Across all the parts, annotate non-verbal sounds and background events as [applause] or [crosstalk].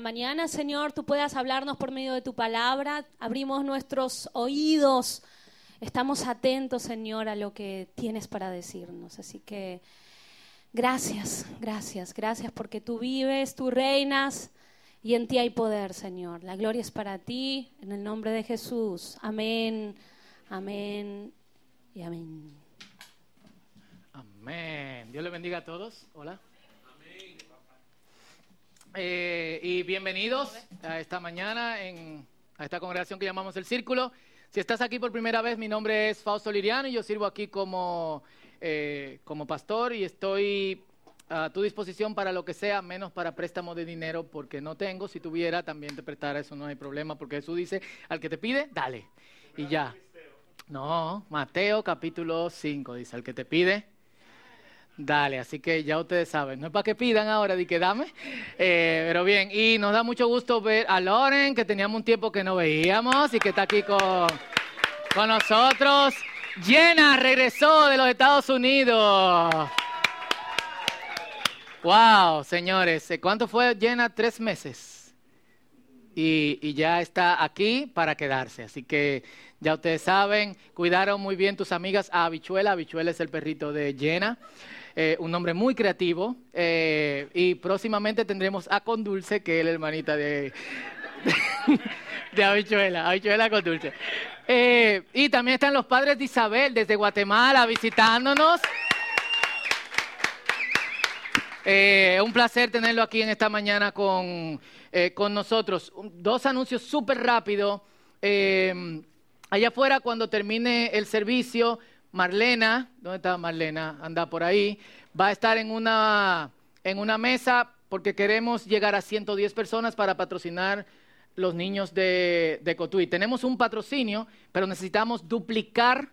Mañana, Señor, tú puedas hablarnos por medio de tu palabra. Abrimos nuestros oídos. Estamos atentos, Señor, a lo que tienes para decirnos. Así que gracias, gracias, gracias porque tú vives, tú reinas y en ti hay poder, Señor. La gloria es para ti, en el nombre de Jesús. Amén, amén y amén. Amén. Dios le bendiga a todos. Hola. Eh, y bienvenidos a esta mañana en, a esta congregación que llamamos El Círculo. Si estás aquí por primera vez, mi nombre es Fausto Liriano y yo sirvo aquí como, eh, como pastor y estoy a tu disposición para lo que sea, menos para préstamo de dinero, porque no tengo. Si tuviera, también te prestara, eso no hay problema, porque Jesús dice, al que te pide, dale. Y ya. No, Mateo capítulo 5 dice, al que te pide, Dale, así que ya ustedes saben, no es para que pidan ahora, di que dame, eh, pero bien, y nos da mucho gusto ver a Loren, que teníamos un tiempo que no veíamos y que está aquí con, con nosotros. Jenna regresó de los Estados Unidos. Wow, señores, ¿cuánto fue Jenna? Tres meses. Y, y, ya está aquí para quedarse. Así que ya ustedes saben, cuidaron muy bien tus amigas a Habichuela. Habichuela es el perrito de Jenna. Eh, un nombre muy creativo. Eh, y próximamente tendremos a Condulce, que es la hermanita de, [laughs] de, Habichuela, Habichuela Condulce. Eh, y también están los padres de Isabel desde Guatemala visitándonos. un placer tenerlo aquí en esta mañana con, con nosotros. Dos anuncios súper rápidos. allá afuera, cuando termine el servicio, Marlena, ¿dónde está Marlena? Anda por ahí. Va a estar en una, en una mesa porque queremos llegar a 110 personas para patrocinar los niños de, de Cotuí. Tenemos un patrocinio, pero necesitamos duplicar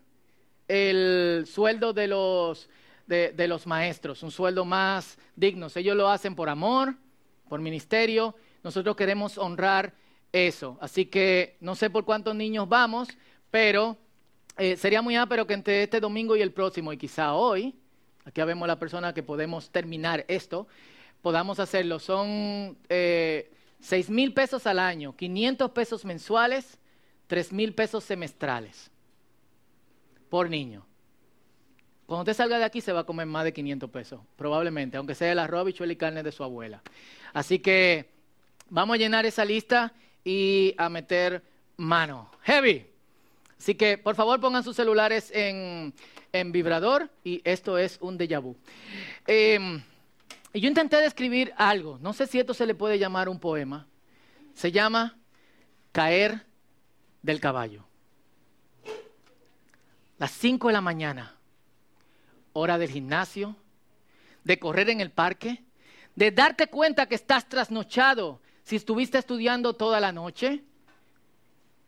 el sueldo de los, de, de los maestros, un sueldo más digno. Ellos lo hacen por amor, por ministerio. Nosotros queremos honrar eso. Así que no sé por cuántos niños vamos, pero eh, sería muy ápero que entre este domingo y el próximo, y quizá hoy, aquí vemos la persona que podemos terminar esto, podamos hacerlo. Son eh, seis mil pesos al año, 500 pesos mensuales, tres mil pesos semestrales por niño. Cuando usted salga de aquí se va a comer más de 500 pesos, probablemente, aunque sea el arroz, bichuela y carne de su abuela. Así que vamos a llenar esa lista y a meter mano. Heavy. Así que por favor pongan sus celulares en, vibrador y esto es un déjà vu. Y yo intenté describir algo, no sé si esto se le puede llamar un poema. Se llama Caer del caballo. Las 5 de la mañana, hora del gimnasio, de correr en el parque, de darte cuenta que estás trasnochado si estuviste estudiando toda la noche,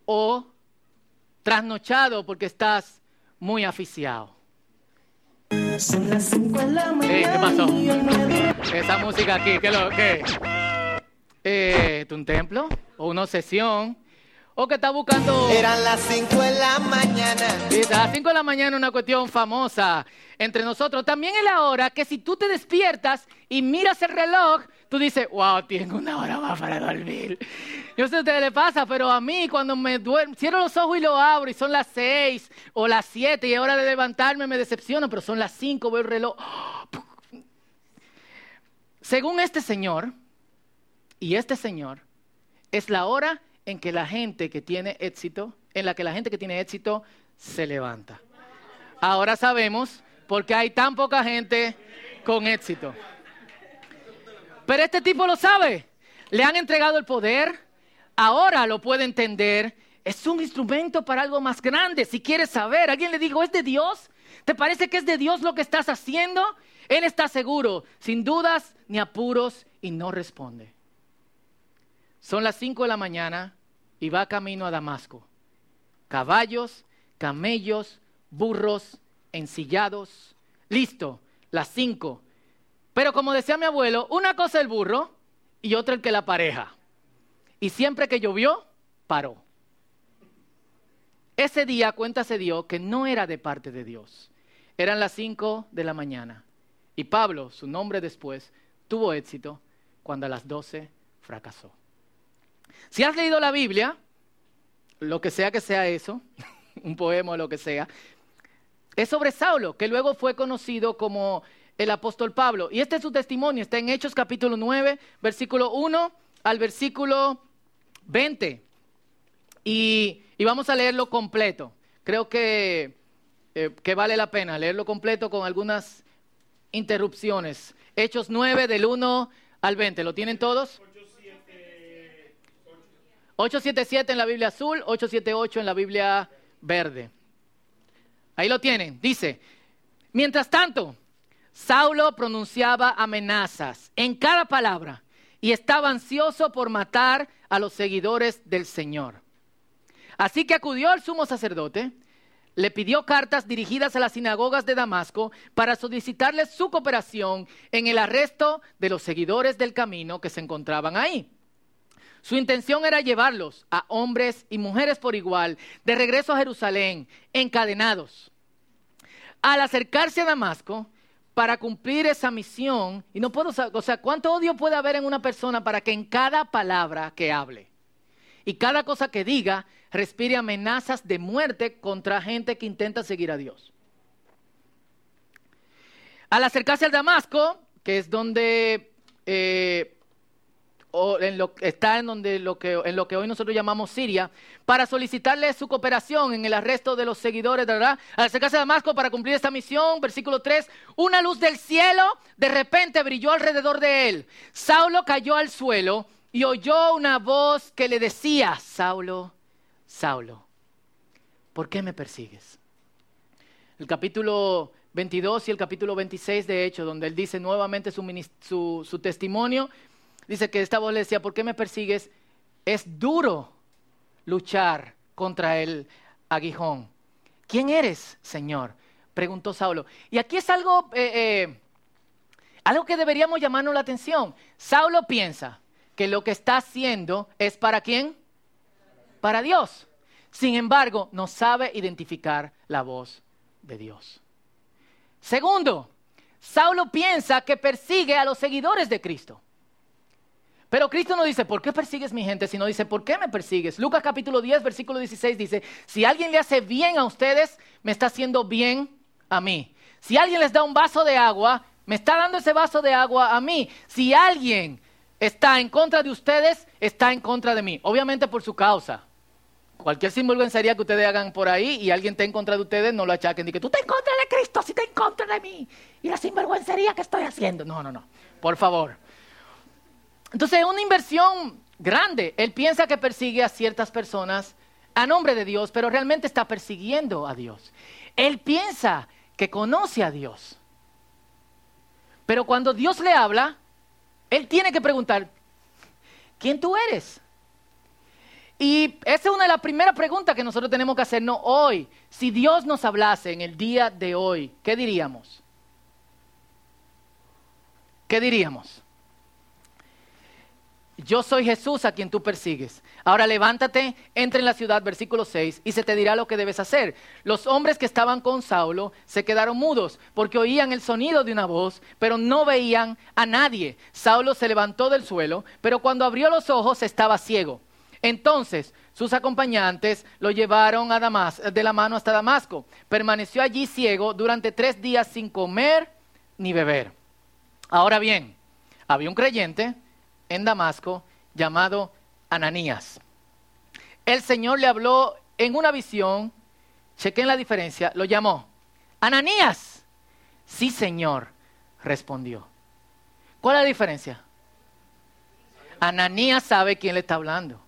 o trasnochado porque estás muy aficiado. Son las ¿Qué pasó? Esa música aquí, ¿qué lo qué? Eh, ¿Un templo? ¿O una sesión? ¿O que está buscando? Eran las 5 de la mañana. Sí, a las 5 de la mañana una cuestión famosa entre nosotros. También es la hora que si tú te despiertas y miras el reloj, tú dices, wow, tengo una hora más para dormir. Yo sé a ustedes le pasa, pero a mí cuando me duermo, cierro los ojos y lo abro y son las 6 o las 7 y es hora de levantarme me decepciono, pero son las 5, veo el reloj. Según este señor, y este señor, es la hora en que la gente que tiene éxito, en la que la gente que tiene éxito se levanta. Ahora sabemos por qué hay tan poca gente con éxito. Pero este tipo lo sabe. Le han entregado el poder, ahora lo puede entender. Es un instrumento para algo más grande. Si quieres saber, alguien le dijo, ¿es de Dios? ¿Te parece que es de Dios lo que estás haciendo? Él está seguro, sin dudas ni apuros, y no responde. Son las 5 de la mañana y va camino a Damasco. Caballos, camellos, burros, ensillados. Listo, las 5. Pero como decía mi abuelo, una cosa el burro y otra el que la pareja. Y siempre que llovió, paró. Ese día cuenta se dio que no era de parte de Dios. Eran las 5 de la mañana. Y Pablo, su nombre después, tuvo éxito cuando a las 12 fracasó. Si has leído la Biblia, lo que sea que sea eso, [laughs] un poema o lo que sea, es sobre Saulo, que luego fue conocido como el apóstol Pablo. Y este es su testimonio, está en Hechos capítulo 9, versículo 1 al versículo 20. Y, vamos a leerlo completo. Creo que, eh, que vale la pena leerlo completo con algunas interrupciones. Hechos 9 del 1 al 20. ¿Lo tienen todos? 877 en la Biblia azul, 878 en la Biblia verde. Ahí lo tienen. Dice, mientras tanto, Saulo pronunciaba amenazas en cada palabra y estaba ansioso por matar a los seguidores del Señor. Así que acudió al sumo sacerdote, le pidió cartas dirigidas a las sinagogas de Damasco para solicitarles su cooperación en el arresto de los seguidores del camino que se encontraban ahí. Su intención era llevarlos a hombres y mujeres por igual de regreso a Jerusalén, encadenados. Al acercarse a Damasco, para cumplir esa misión, y no puedo, o sea, ¿cuánto odio puede haber en una persona para que en cada palabra que hable y cada cosa que diga respire amenazas de muerte contra gente que intenta seguir a Dios? Al acercarse al Damasco, que es donde eh, está en, donde lo que, en lo que hoy nosotros llamamos Siria, para solicitarle su cooperación en el arresto de los seguidores, ¿verdad? Al acercarse a Damasco para cumplir esta misión, versículo 3, una luz del cielo de repente brilló alrededor de él. Saulo cayó al suelo y oyó una voz que le decía, Saulo, Saulo, ¿por qué me persigues? El capítulo 22 y el capítulo 26 de hecho, donde él dice nuevamente su testimonio, Dice que esta voz le decía, ¿por qué me persigues? Es duro luchar contra el aguijón. ¿Quién eres, Señor? Preguntó Saulo. Y aquí es algo, eh, eh, algo que deberíamos llamarnos la atención. Saulo piensa que lo que está haciendo es para quién? Para Dios. Sin embargo, no sabe identificar la voz de Dios. Segundo, Saulo piensa que persigue a los seguidores de Cristo. Pero Cristo no dice, ¿por qué persigues mi gente? Sino dice, ¿por qué me persigues? Lucas capítulo 10, versículo 16 dice, si alguien le hace bien a ustedes, me está haciendo bien a mí. Si alguien les da un vaso de agua, me está dando ese vaso de agua a mí. Si alguien está en contra de ustedes, está en contra de mí. Obviamente por su causa. Cualquier sinvergüencería que ustedes hagan por ahí y alguien esté en contra de ustedes, no lo achaquen. Digan, tú estás en contra de Cristo, si estás en contra de mí. Y la sinvergüencería que estoy haciendo. No, no, no. Por favor. Entonces es una inversión grande. Él piensa que persigue a ciertas personas a nombre de Dios, pero realmente está persiguiendo a Dios. Él piensa que conoce a Dios. Pero cuando Dios le habla, él tiene que preguntar, ¿quién tú eres? Y esa es una de las primeras preguntas que nosotros tenemos que hacernos hoy. Si Dios nos hablase en el día de hoy, ¿qué diríamos? ¿Qué diríamos? Yo soy Jesús a quien tú persigues. Ahora levántate, entra en la ciudad, versículo 6, y se te dirá lo que debes hacer. Los hombres que estaban con Saulo se quedaron mudos porque oían el sonido de una voz, pero no veían a nadie. Saulo se levantó del suelo, pero cuando abrió los ojos estaba ciego. Entonces sus acompañantes lo llevaron a Damas, de la mano hasta Damasco. Permaneció allí ciego durante tres días sin comer ni beber. Ahora bien, había un creyente en Damasco llamado Ananías. El Señor le habló en una visión, chequen la diferencia, lo llamó. Ananías. Sí, Señor, respondió. ¿Cuál es la diferencia? Ananías sabe quién le está hablando.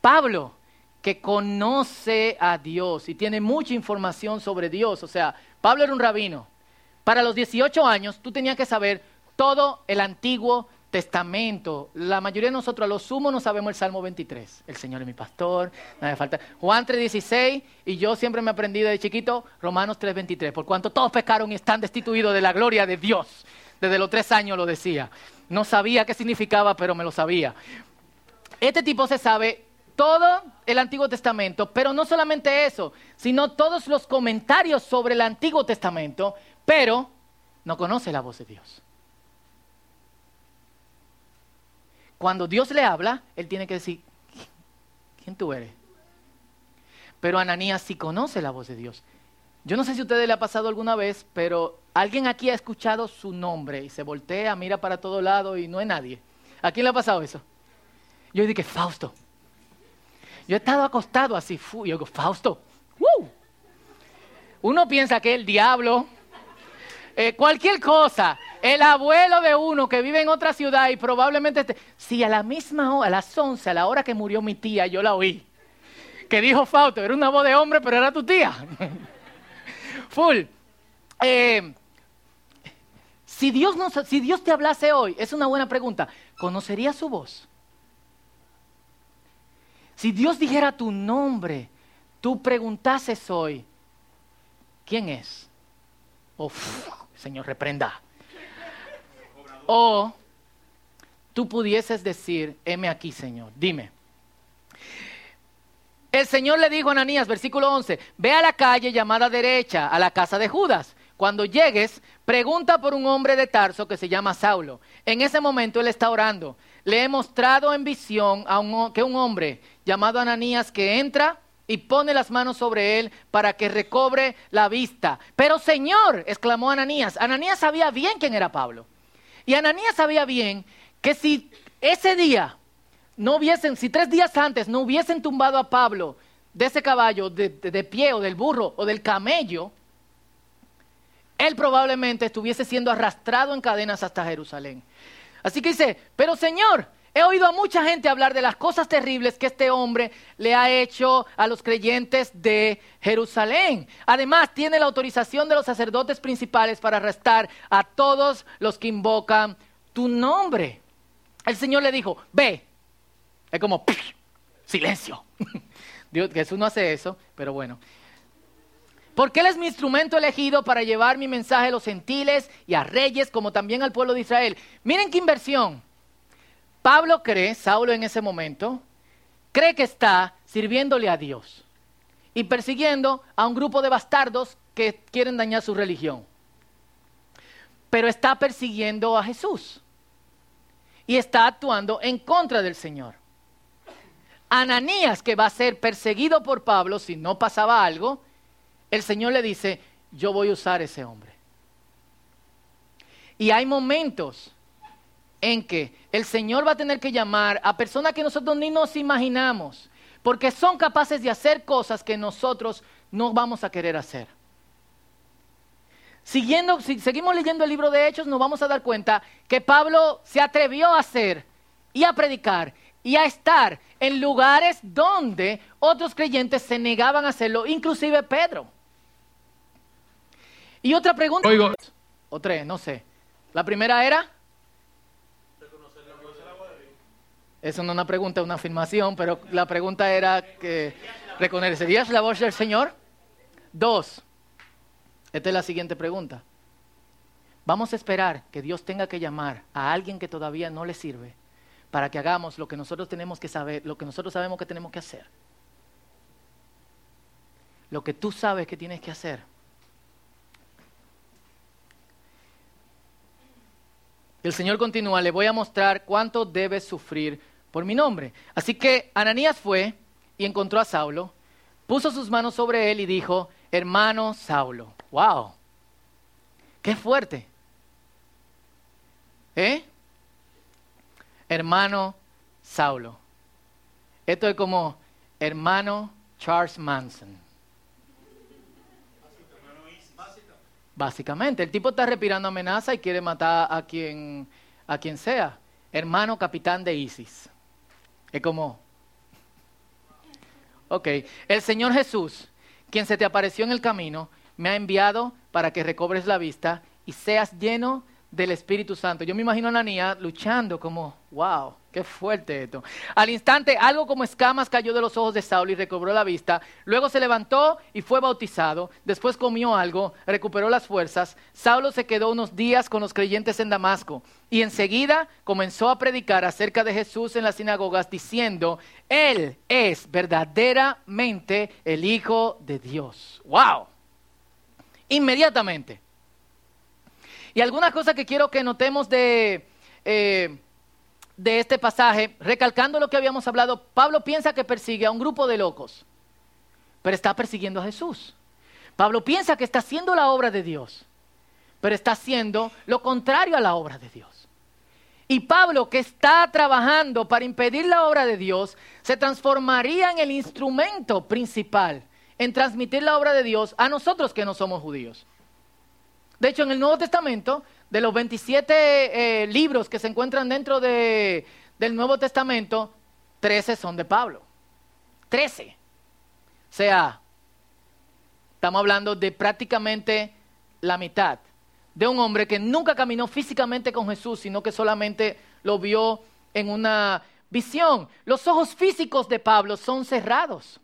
Pablo, que conoce a Dios y tiene mucha información sobre Dios. O sea, Pablo era un rabino. Para los 18 años tú tenías que saber todo el Antiguo Testamento. La mayoría de nosotros a lo sumo no sabemos el Salmo 23. El Señor es mi pastor, nada falta. Juan 3.16 y yo siempre me aprendí de chiquito Romanos 3.23. Por cuanto todos pecaron y están destituidos de la gloria de Dios. Desde los tres años lo decía. No sabía qué significaba, pero me lo sabía. Este tipo se sabe todo el Antiguo Testamento, pero no solamente eso, sino todos los comentarios sobre el Antiguo Testamento, pero no conoce la voz de Dios. Cuando Dios le habla, él tiene que decir, ¿quién tú eres? Pero Ananías sí conoce la voz de Dios. Yo no sé si a ustedes le ha pasado alguna vez, pero alguien aquí ha escuchado su nombre y se voltea, mira para todo lado y no hay nadie. ¿A quién le ha pasado eso? Yo dije, Fausto. Yo he estado acostado así, y yo digo, Fausto, Uno piensa que el diablo, eh, cualquier cosa. El abuelo de uno que vive en otra ciudad y probablemente... Esté... Si a la misma hora, a las 11, a la hora que murió mi tía, yo la oí. Que dijo Fausto, era una voz de hombre, pero era tu tía. [laughs] Full. Eh, si, Dios si Dios te hablase hoy, es una buena pregunta, ¿conocerías su voz? Si Dios dijera tu nombre, tú preguntases hoy, ¿quién es? Oh, Señor, reprenda. O tú pudieses decir, heme aquí, Señor, dime. El Señor le dijo a Ananías, versículo 11, ve a la calle llamada derecha, a la casa de Judas. Cuando llegues, pregunta por un hombre de Tarso que se llama Saulo. En ese momento él está orando. Le he mostrado en visión a un, que un hombre llamado Ananías que entra y pone las manos sobre él para que recobre la vista. Pero Señor, exclamó Ananías, Ananías sabía bien quién era Pablo. Y Ananías sabía bien que si ese día no hubiesen, si tres días antes no hubiesen tumbado a Pablo de ese caballo, de, de pie o del burro o del camello, él probablemente estuviese siendo arrastrado en cadenas hasta Jerusalén. Así que dice, pero Señor, He oído a mucha gente hablar de las cosas terribles que este hombre le ha hecho a los creyentes de Jerusalén. Además, tiene la autorización de los sacerdotes principales para arrestar a todos los que invocan tu nombre. El Señor le dijo, ve. Es como, silencio. [laughs] Dios, Jesús no hace eso, pero bueno. Porque Él es mi instrumento elegido para llevar mi mensaje a los gentiles y a reyes, como también al pueblo de Israel. Miren qué inversión. Pablo cree, Saulo en ese momento, cree que está sirviéndole a Dios y persiguiendo a un grupo de bastardos que quieren dañar su religión. Pero está persiguiendo a Jesús y está actuando en contra del Señor. Ananías, que va a ser perseguido por Pablo si no pasaba algo, el Señor le dice, yo voy a usar ese hombre. Y hay momentos en que el Señor va a tener que llamar a personas que nosotros ni nos imaginamos, porque son capaces de hacer cosas que nosotros no vamos a querer hacer. Siguiendo, si seguimos leyendo el libro de Hechos, nos vamos a dar cuenta que Pablo se atrevió a hacer y a predicar y a estar en lugares donde otros creyentes se negaban a hacerlo, inclusive Pedro. Y otra pregunta, Oigo. o tres, no sé. La primera era... Eso no es una pregunta, es una afirmación, pero la pregunta era que reconocerías la voz del Señor. Dos, esta es la siguiente pregunta. Vamos a esperar que Dios tenga que llamar a alguien que todavía no le sirve para que hagamos lo que nosotros tenemos que saber, lo que nosotros sabemos que tenemos que hacer. Lo que tú sabes que tienes que hacer. El Señor continúa, le voy a mostrar cuánto debes sufrir por mi nombre. Así que Ananías fue y encontró a Saulo, puso sus manos sobre él y dijo, hermano Saulo, wow, qué fuerte. ¿Eh? Hermano Saulo. Esto es como hermano Charles Manson. Básicamente, el tipo está respirando amenaza y quiere matar a quien, a quien sea. Hermano capitán de ISIS. Es como, ok, el Señor Jesús, quien se te apareció en el camino, me ha enviado para que recobres la vista y seas lleno del Espíritu Santo. Yo me imagino a Ananía luchando como, wow, qué fuerte esto. Al instante, algo como escamas cayó de los ojos de Saulo y recobró la vista. Luego se levantó y fue bautizado. Después comió algo, recuperó las fuerzas. Saulo se quedó unos días con los creyentes en Damasco y enseguida comenzó a predicar acerca de Jesús en las sinagogas diciendo, Él es verdaderamente el Hijo de Dios. ¡Wow! Inmediatamente y algunas cosas que quiero que notemos de, eh, de este pasaje, recalcando lo que habíamos hablado, Pablo piensa que persigue a un grupo de locos, pero está persiguiendo a Jesús. Pablo piensa que está haciendo la obra de Dios, pero está haciendo lo contrario a la obra de Dios. Y Pablo, que está trabajando para impedir la obra de Dios, se transformaría en el instrumento principal en transmitir la obra de Dios a nosotros que no somos judíos. De hecho, en el Nuevo Testamento, de los 27 eh, libros que se encuentran dentro del Nuevo Testamento, 13 son de Pablo. 13. O sea, estamos hablando de prácticamente la mitad de un hombre que nunca caminó físicamente con Jesús, sino que solamente lo vio en una visión. Los ojos físicos de Pablo son cerrados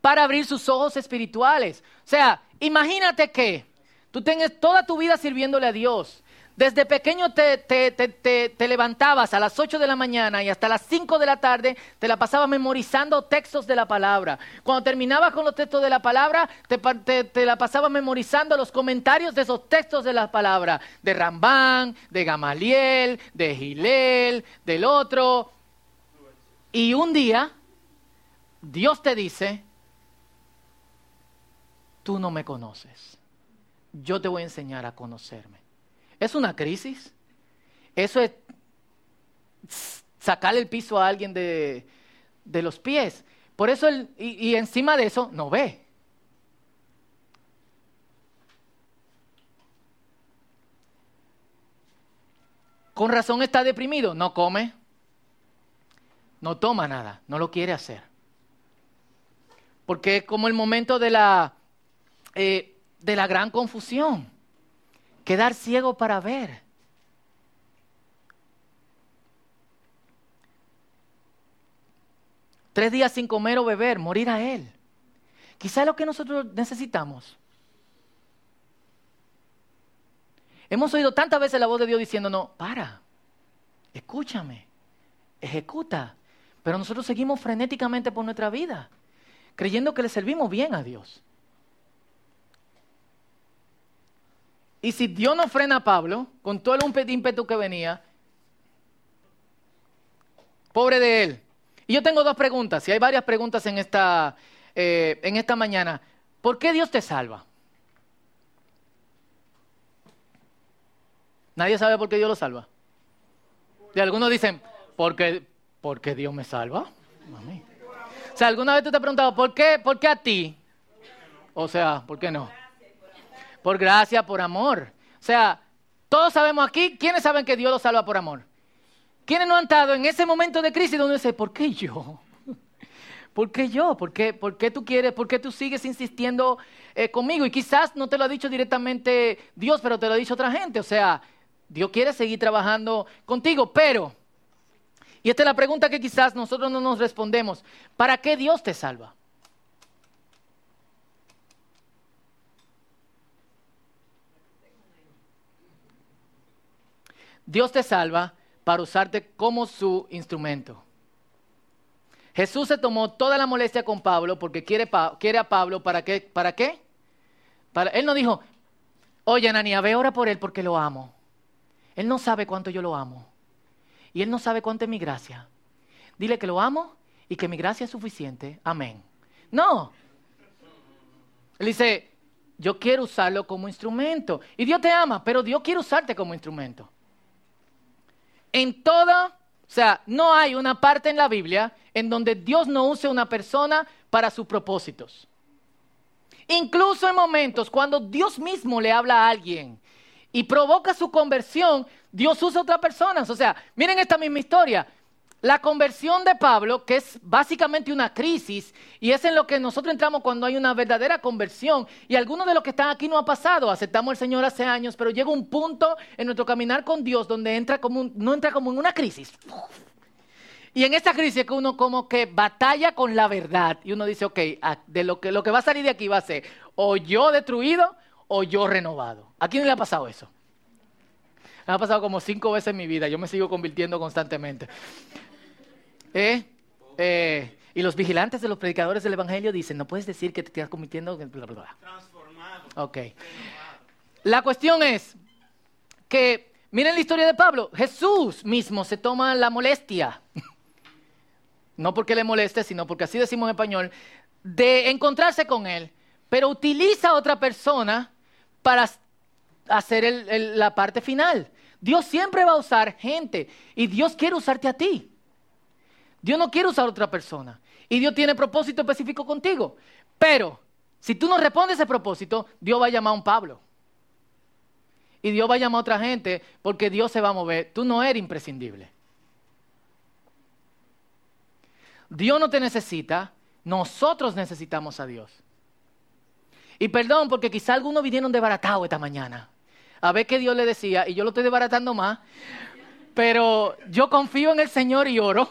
para abrir sus ojos espirituales. O sea, imagínate que tú tengas toda tu vida sirviéndole a Dios. Desde pequeño te, te, levantabas a las 8 de la mañana y hasta las 5 de la tarde te la pasabas memorizando textos de la palabra. Cuando terminabas con los textos de la palabra, te, la pasabas memorizando los comentarios de esos textos de la palabra. De Rambán, de Gamaliel, de Gilel, del otro. Y un día, Dios te dice, tú no me conoces. Yo te voy a enseñar a conocerme. ¿Es una crisis? Eso es sacarle el piso a alguien de, los pies. Por eso, y, y encima de eso, no ve. Con razón está deprimido, no come, no toma nada, no lo quiere hacer. Porque es como el momento de la eh, de la gran confusión. Quedar ciego para ver. Tres días sin comer o beber, morir a Él. Quizá es lo que nosotros necesitamos. Hemos oído tantas veces la voz de Dios diciendo, no, para, escúchame, ejecuta. Pero nosotros seguimos frenéticamente por nuestra vida, creyendo que le servimos bien a Dios. Y si Dios no frena a Pablo, con todo el ímpetu que venía, pobre de él. Y yo tengo dos preguntas, y hay varias preguntas en esta, eh, en esta mañana. ¿Por qué Dios te salva? Nadie sabe por qué Dios lo salva. Y algunos dicen, ¿por qué, porque Dios me salva? O sea, ¿alguna vez tú te has preguntado, ¿por qué, ¿por qué a ti? O sea, ¿por qué no? Por gracia, por amor. O sea, todos sabemos aquí, ¿quiénes saben que Dios los salva por amor? ¿Quiénes no han estado en ese momento de crisis donde dice, ¿por qué yo? [laughs] ¿Por qué yo? ¿Por qué, por qué tú quieres? ¿Por qué tú sigues insistiendo eh, conmigo? Y quizás no te lo ha dicho directamente Dios, pero te lo ha dicho otra gente. O sea, Dios quiere seguir trabajando contigo, pero, y esta es la pregunta que quizás nosotros no nos respondemos, ¿para qué Dios te salva? Dios te salva para usarte como su instrumento. Jesús se tomó toda la molestia con Pablo porque quiere, quiere a Pablo para qué? ¿Para qué? Él no dijo, oye Anania, ve ora por él porque lo amo. Él no sabe cuánto yo lo amo. Y él no sabe cuánto es mi gracia. Dile que lo amo y que mi gracia es suficiente. Amén. No. Él dice, yo quiero usarlo como instrumento. Y Dios te ama, pero Dios quiere usarte como instrumento. En toda, o sea, no hay una parte en la Biblia en donde Dios no use una persona para sus propósitos. Incluso en momentos cuando Dios mismo le habla a alguien y provoca su conversión, Dios usa a otras personas. O sea, miren esta misma historia. La conversión de Pablo, que es básicamente una crisis, y es en lo que nosotros entramos cuando hay una verdadera conversión, y algunos de los que están aquí no ha pasado, aceptamos al Señor hace años, pero llega un punto en nuestro caminar con Dios donde entra como no entra como en una crisis. Y en esta crisis es que uno como que batalla con la verdad, y uno dice, ok, de lo que, lo que va a salir de aquí va a ser o yo destruido o yo renovado. ¿A quién le ha pasado eso? Me ha pasado como cinco veces en mi vida, yo me sigo convirtiendo constantemente. ¿Eh? ¿Eh? y los vigilantes de los predicadores del Evangelio dicen, no puedes decir que te estás convirtiendo... Transformado. Ok. La cuestión es que miren la historia de Pablo. Jesús mismo se toma la molestia, [laughs] no porque le moleste, sino porque así decimos en español, de encontrarse con él, pero utiliza a otra persona para hacer la parte final. Dios siempre va a usar gente y Dios quiere usarte a ti. Dios no quiere usar a otra persona. Y Dios tiene propósito específico contigo. Pero si tú no respondes ese propósito, Dios va a llamar a un Pablo. Y Dios va a llamar a otra gente porque Dios se va a mover. Tú no eres imprescindible. Dios no te necesita, nosotros necesitamos a Dios. Y perdón, porque quizá algunos vinieron desbaratados esta mañana. A ver qué Dios le decía, y yo lo estoy desbaratando más, pero yo confío en el Señor y oro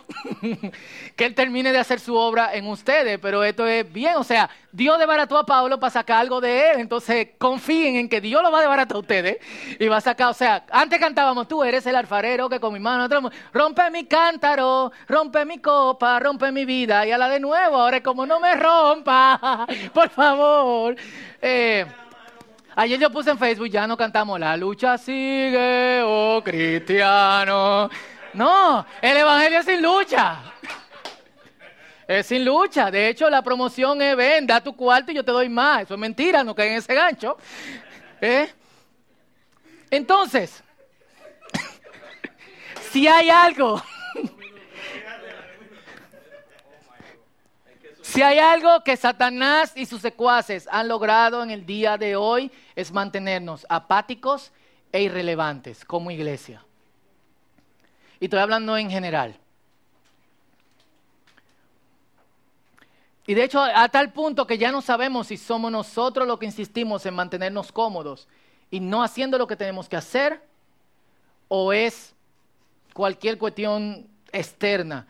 [laughs] que Él termine de hacer su obra en ustedes. Pero esto es bien, o sea, Dios desbarató a Pablo para sacar algo de Él. Entonces confíen en que Dios lo va a desbaratar a ustedes y va a sacar, o sea, antes cantábamos, tú eres el alfarero que con mi mano rompe mi cántaro, rompe mi copa, rompe mi vida. Y a la de nuevo, ahora es como no me rompa, [laughs] por favor. Eh, Ayer yo puse en Facebook, ya no cantamos La lucha sigue, oh cristiano. No, el Evangelio es sin lucha. Es sin lucha. De hecho, la promoción es ven, da tu cuarto y yo te doy más. Eso es mentira, no caen en ese gancho. ¿Eh? Entonces, [coughs] si hay algo Si hay algo que Satanás y sus secuaces han logrado en el día de hoy es mantenernos apáticos e irrelevantes como iglesia. Y estoy hablando en general. Y de hecho, a tal punto que ya no sabemos si somos nosotros los que insistimos en mantenernos cómodos y no haciendo lo que tenemos que hacer, o es cualquier cuestión externa.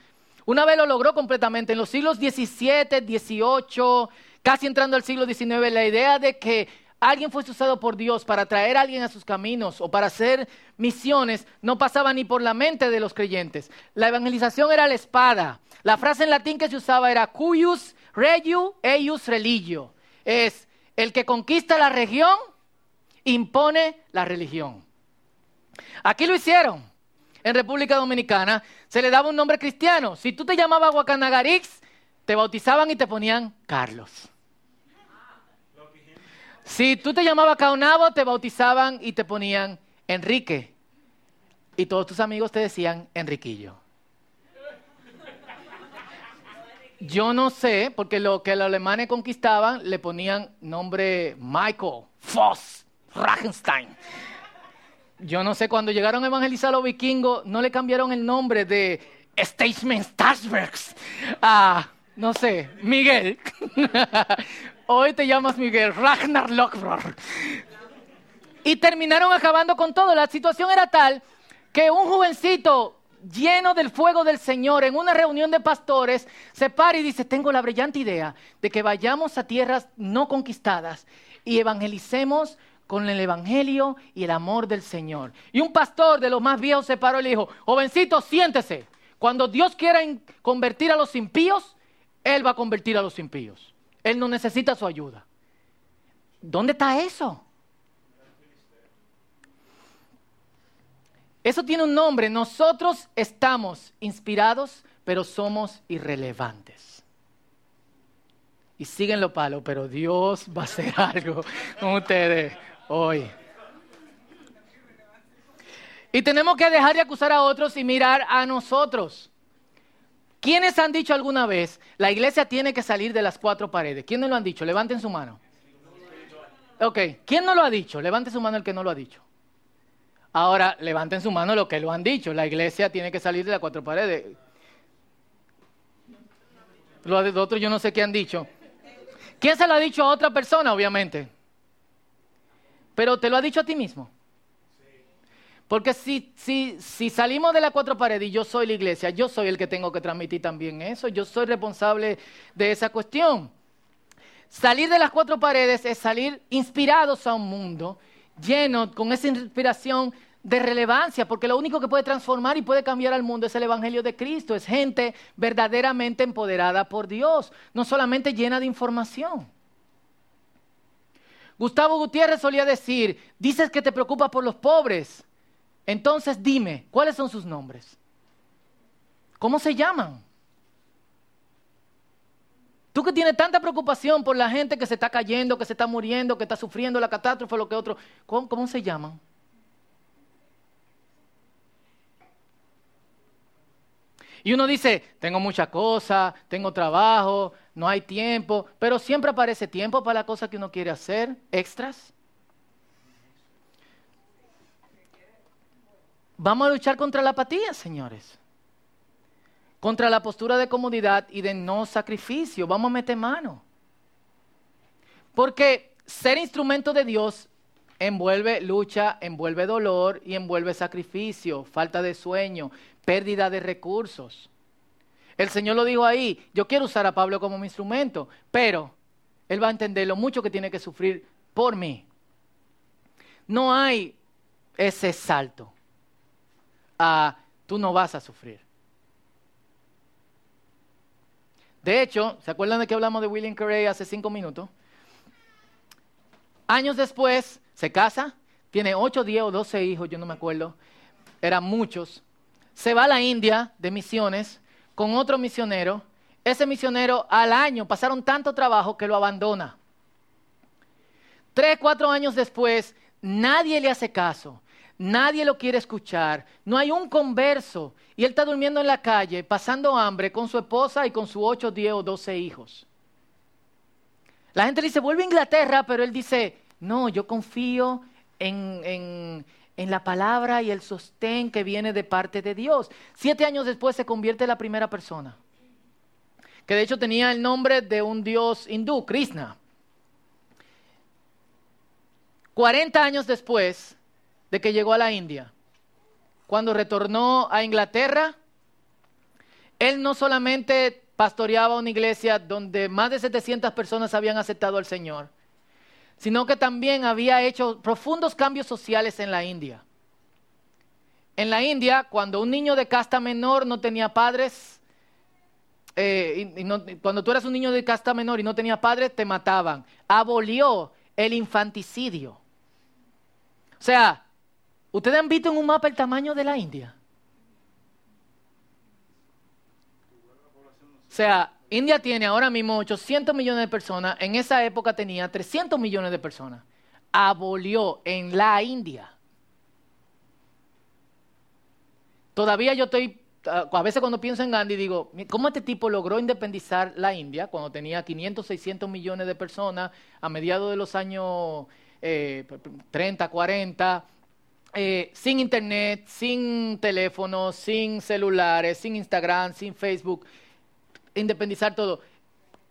Una vez lo logró completamente. En los siglos XVII, XVIII, casi entrando al siglo XIX, la idea de que alguien fuese usado por Dios para traer a alguien a sus caminos o para hacer misiones no pasaba ni por la mente de los creyentes. La evangelización era la espada. La frase en latín que se usaba era cuius regiu eius religio. Es el que conquista la región impone la religión. Aquí lo hicieron en República Dominicana, se le daba un nombre cristiano. Si tú te llamabas Guacanagarix, te bautizaban y te ponían Carlos. Si tú te llamabas Caonabo, te bautizaban y te ponían Enrique. Y todos tus amigos te decían Enriquillo. Yo no sé, porque lo que los alemanes conquistaban le ponían nombre Michael, Voss, Rachenstein. Yo no sé, cuando llegaron a evangelizar a los vikingos, no le cambiaron el nombre de Statement Stasbergs a, no sé, Miguel. [laughs] Hoy te llamas Miguel, Ragnar Lockbror. Y terminaron acabando con todo. La situación era tal que un jovencito lleno del fuego del Señor en una reunión de pastores se para y dice, tengo la brillante idea de que vayamos a tierras no conquistadas y evangelicemos con el Evangelio y el amor del Señor. Y un pastor de los más viejos se paró y le dijo, jovencito, siéntese. Cuando Dios quiera convertir a los impíos, Él va a convertir a los impíos. Él no necesita su ayuda. ¿Dónde está eso? Eso tiene un nombre. Nosotros estamos inspirados, pero somos irrelevantes. Y siguen lo palo, pero Dios va a hacer [laughs] algo con ustedes hoy. Y tenemos que dejar de acusar a otros y mirar a nosotros. ¿Quiénes han dicho alguna vez, la iglesia tiene que salir de las cuatro paredes? ¿Quiénes lo han dicho? Levanten su mano. Ok, ¿quién no lo ha dicho? Levanten su mano el que no lo ha dicho. Ahora, levanten su mano los que lo han dicho. La iglesia tiene que salir de las cuatro paredes. Los otros yo no sé qué han dicho. ¿Quién se lo ha dicho a otra persona, obviamente? Pero te lo ha dicho a ti mismo. Porque si, si, si, salimos de las cuatro paredes y yo soy la iglesia, yo soy el que tengo que transmitir también eso, yo soy responsable de esa cuestión. Salir de las cuatro paredes es salir inspirados a un mundo lleno con esa inspiración de relevancia, porque lo único que puede transformar y puede cambiar al mundo es el Evangelio de Cristo, es gente verdaderamente empoderada por Dios, no solamente llena de información. Gustavo Gutiérrez solía decir, dices que te preocupas por los pobres, Entonces dime, ¿cuáles son sus nombres? ¿Cómo se llaman? Tú que tienes tanta preocupación por la gente que se está cayendo, que se está muriendo, que está sufriendo la catástrofe, lo que otro, ¿cómo, cómo se llaman? Y uno dice, tengo muchas cosas, tengo trabajo, no hay tiempo, pero siempre aparece tiempo para la cosa que uno quiere hacer, extras. Vamos a luchar contra la apatía, señores. Contra la postura de comodidad y de no sacrificio. Vamos a meter mano. Porque ser instrumento de Dios envuelve lucha, envuelve dolor y envuelve sacrificio, falta de sueño, pérdida de recursos. El Señor lo dijo ahí, yo quiero usar a Pablo como mi instrumento, pero Él va a entender lo mucho que tiene que sufrir por mí. No hay ese salto a tú no vas a sufrir. De hecho, ¿se acuerdan de que hablamos de William Carey hace cinco minutos? Años después, se casa, tiene ocho, diez o doce hijos, yo no me acuerdo, eran muchos. Se va a la India de misiones con otro misionero. Ese misionero al año pasaron tanto trabajo que lo abandona. Tres, cuatro años después, nadie le hace caso. Nadie lo quiere escuchar, no hay un converso. Y él está durmiendo en la calle, pasando hambre con su esposa y con sus ocho, diez o doce hijos. La gente le dice, vuelve a Inglaterra, pero él dice, no, yo confío en, en, la palabra y el sostén que viene de parte de Dios. Siete años después se convierte en la primera persona, que de hecho tenía el nombre de un dios hindú, Krishna. Cuarenta años después, de que llegó a la India. Cuando retornó a Inglaterra, él no solamente pastoreaba una iglesia donde más de 700 personas habían aceptado al Señor, sino que también había hecho profundos cambios sociales en la India. En la India, cuando un niño de casta menor no tenía padres, eh, cuando tú eras un niño de casta menor y no tenía padres, te mataban. Abolió el infanticidio. O sea, ¿Ustedes han visto en un mapa el tamaño de la India? O sea, India tiene ahora mismo 800 millones de personas, en esa época tenía 300 millones de personas. Abolió en la India. Todavía yo estoy, a veces cuando pienso en Gandhi digo, ¿cómo este tipo logró independizar la India cuando tenía 500, 600 millones de personas a mediados de los años 30, eh, 40? Eh, sin internet, sin teléfono, sin celulares, sin Instagram, sin Facebook, independizar todo.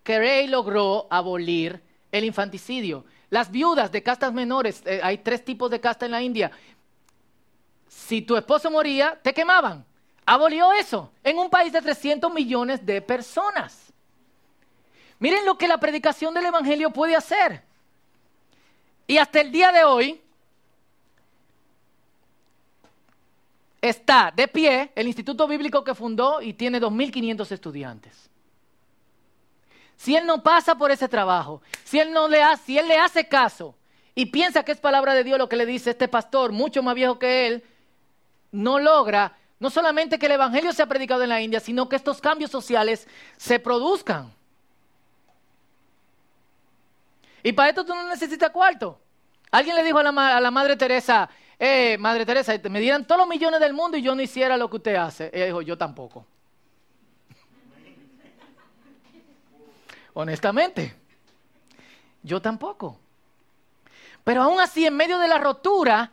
Carey logró abolir el infanticidio. Las viudas de castas menores, eh, hay tres tipos de casta en la India. Si tu esposo moría, te quemaban. Abolió eso en un país de 300 millones de personas. Miren lo que la predicación del Evangelio puede hacer. Y hasta el día de hoy, está de pie el instituto bíblico que fundó y tiene 2.500 estudiantes. Si él no pasa por ese trabajo, si él, no le hace, si él le hace caso y piensa que es palabra de Dios lo que le dice este pastor, mucho más viejo que él, no logra no solamente que el Evangelio sea predicado en la India, sino que estos cambios sociales se produzcan. Y para esto tú no necesitas cuarto. Alguien le dijo a la, Madre Teresa, eh, Madre Teresa, me dieran todos los millones del mundo y yo no hiciera lo que usted hace. Ella dijo, yo tampoco. Honestamente, yo tampoco. Pero aún así, en medio de la rotura,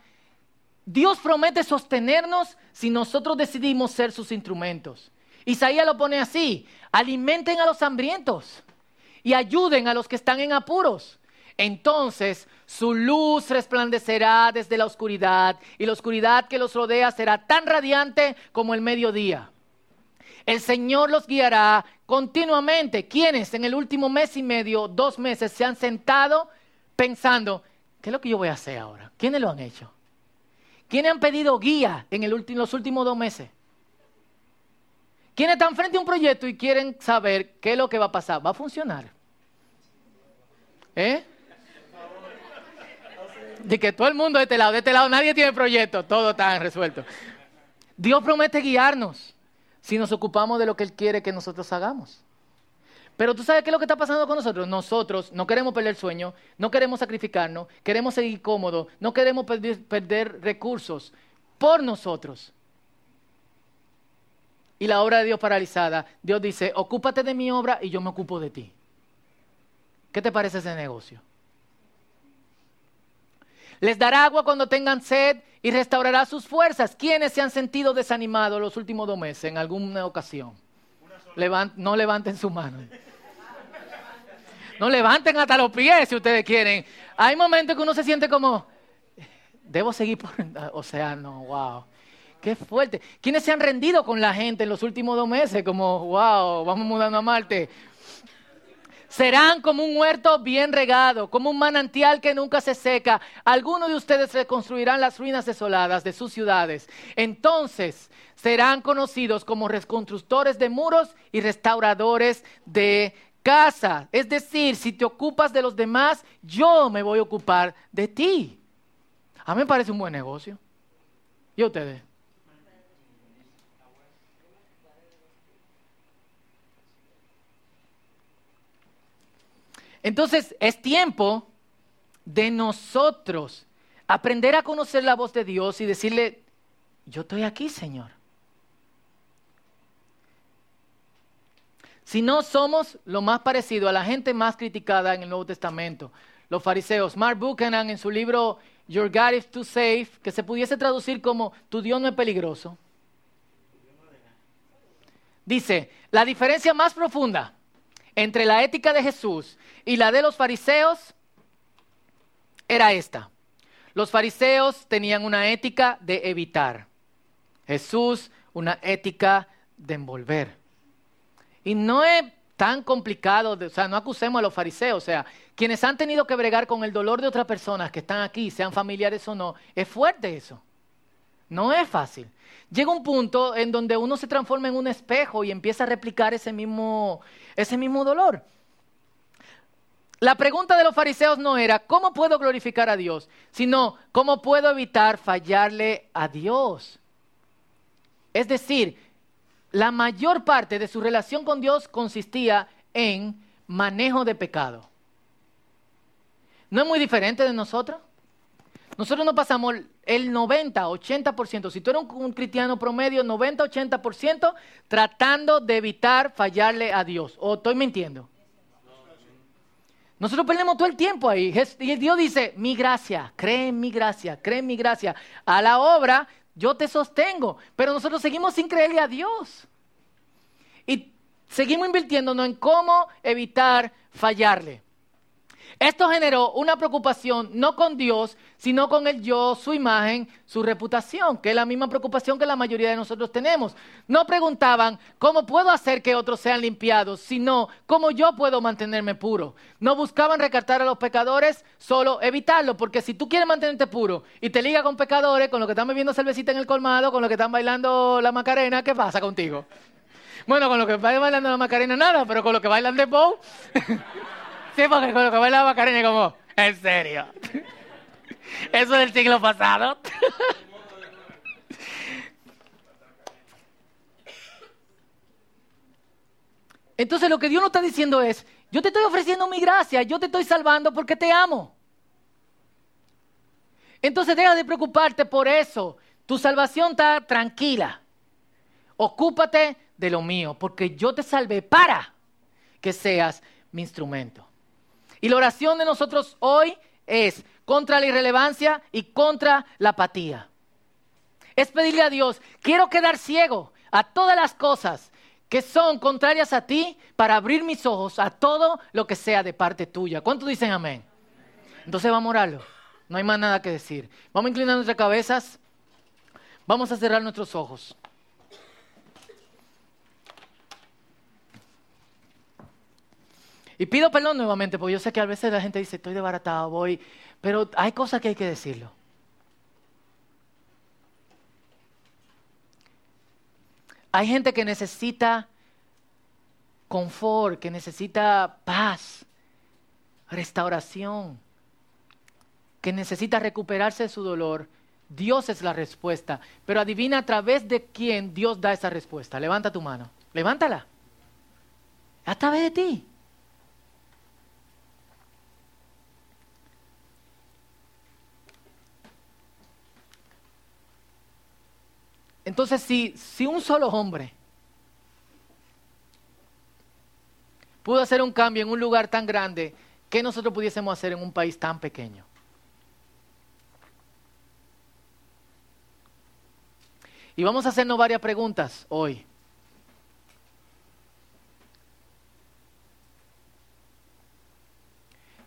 Dios promete sostenernos si nosotros decidimos ser sus instrumentos. Isaías lo pone así, alimenten a los hambrientos y ayuden a los que están en apuros. Entonces su luz resplandecerá desde la oscuridad y la oscuridad que los rodea será tan radiante como el mediodía. El Señor los guiará continuamente. Quienes en el último mes y medio, dos meses, se han sentado pensando, ¿qué es lo que yo voy a hacer ahora? ¿Quiénes lo han hecho? ¿Quiénes han pedido guía en los últimos dos meses? ¿Quiénes están frente a un proyecto y quieren saber qué es lo que va a pasar? ¿Va a funcionar? ¿Eh? de que todo el mundo de este lado, de este lado nadie tiene proyecto, todo está resuelto. Dios promete guiarnos si nos ocupamos de lo que Él quiere que nosotros hagamos. Pero tú sabes qué es lo que está pasando con nosotros. Nosotros no queremos perder sueño, no queremos sacrificarnos, queremos seguir cómodos, no queremos perder, perder recursos por nosotros. Y la obra de Dios paralizada, Dios dice, ocúpate de mi obra y yo me ocupo de ti. ¿Qué te parece ese negocio? Les dará agua cuando tengan sed y restaurará sus fuerzas. ¿Quiénes se han sentido desanimados los últimos dos meses en alguna ocasión? no levanten su mano. No levanten hasta los pies si ustedes quieren. Hay momentos que uno se siente como, debo seguir por... [laughs] O sea, no, wow. Qué fuerte. ¿Quiénes se han rendido con la gente en los últimos dos meses? Como, wow, vamos mudando a Marte. Serán como un huerto bien regado, como un manantial que nunca se seca. Algunos de ustedes reconstruirán las ruinas desoladas de sus ciudades. Entonces serán conocidos como reconstructores de muros y restauradores de casa. Es decir, si te ocupas de los demás, yo me voy a ocupar de ti. A mí me parece un buen negocio. ¿Y ustedes? Entonces es tiempo de nosotros aprender a conocer la voz de Dios y decirle, yo estoy aquí, Señor. Si no somos lo más parecido a la gente más criticada en el Nuevo Testamento, los fariseos. Mark Buchanan en su libro Your God is too safe, que se pudiese traducir como Tu Dios no es peligroso, dice, la diferencia más profunda entre la ética de Jesús y la de los fariseos era esta. Los fariseos tenían una ética de evitar. Jesús una ética de envolver. Y no es tan complicado, o sea, no acusemos a los fariseos, o sea, quienes han tenido que bregar con el dolor de otras personas que están aquí, sean familiares o no, es fuerte eso. No es fácil. Llega un punto en donde uno se transforma en un espejo y empieza a replicar ese mismo, ese mismo dolor. La pregunta de los fariseos no era, ¿cómo puedo glorificar a Dios? Sino, ¿cómo puedo evitar fallarle a Dios? Es decir, la mayor parte de su relación con Dios consistía en manejo de pecado. ¿No es muy diferente de nosotros? Nosotros no pasamos el 90, 80%, si tú eres un, cristiano promedio, 90, 80% tratando de evitar fallarle a Dios. ¿O estoy mintiendo? Nosotros perdemos todo el tiempo ahí. Y Dios dice, mi gracia, cree en mi gracia, cree en mi gracia. A la obra yo te sostengo. Pero nosotros seguimos sin creerle a Dios. Y seguimos invirtiéndonos en cómo evitar fallarle. Esto generó una preocupación no con Dios, sino con el yo, su imagen, su reputación, que es la misma preocupación que la mayoría de nosotros tenemos. No preguntaban cómo puedo hacer que otros sean limpiados, sino cómo yo puedo mantenerme puro. No buscaban recartar a los pecadores, solo evitarlo, porque si tú quieres mantenerte puro y te ligas con pecadores, con los que están bebiendo cervecita en el colmado, con los que están bailando la macarena, ¿qué pasa contigo? Bueno, con los que están bailando la macarena nada, pero con los que bailan de bow... [laughs] Sí, porque con lo que bailaba Karen como, en serio. Eso del siglo pasado. Entonces lo que Dios nos está diciendo es, yo te estoy ofreciendo mi gracia, yo te estoy salvando porque te amo. Entonces deja de preocuparte por eso. Tu salvación está tranquila. Ocúpate de lo mío, porque yo te salvé para que seas mi instrumento. Y la oración de nosotros hoy es contra la irrelevancia y contra la apatía. Es pedirle a Dios, quiero quedar ciego a todas las cosas que son contrarias a ti para abrir mis ojos a todo lo que sea de parte tuya. ¿Cuántos dicen amén? Entonces vamos a orarlo. No hay más nada que decir. Vamos a inclinar nuestras cabezas. Vamos a cerrar nuestros ojos. Y pido perdón nuevamente, porque yo sé que a veces la gente dice, estoy desbaratado, voy, pero hay cosas que hay que decirlo. Hay gente que necesita confort, que necesita paz, restauración. que necesita recuperarse de su dolor, Dios es la respuesta. Pero adivina a través de quién Dios da esa respuesta. Levanta tu mano. Levántala. A través de ti. Entonces, si, un solo hombre pudo hacer un cambio en un lugar tan grande, ¿qué nosotros pudiésemos hacer en un país tan pequeño? Y vamos a hacernos varias preguntas hoy.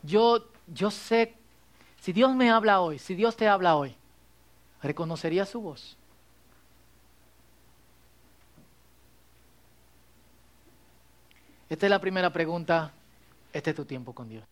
Yo, yo sé, si Dios me habla hoy, si Dios te habla hoy, ¿reconocería su voz? Esta es la primera pregunta. Este es tu tiempo con Dios.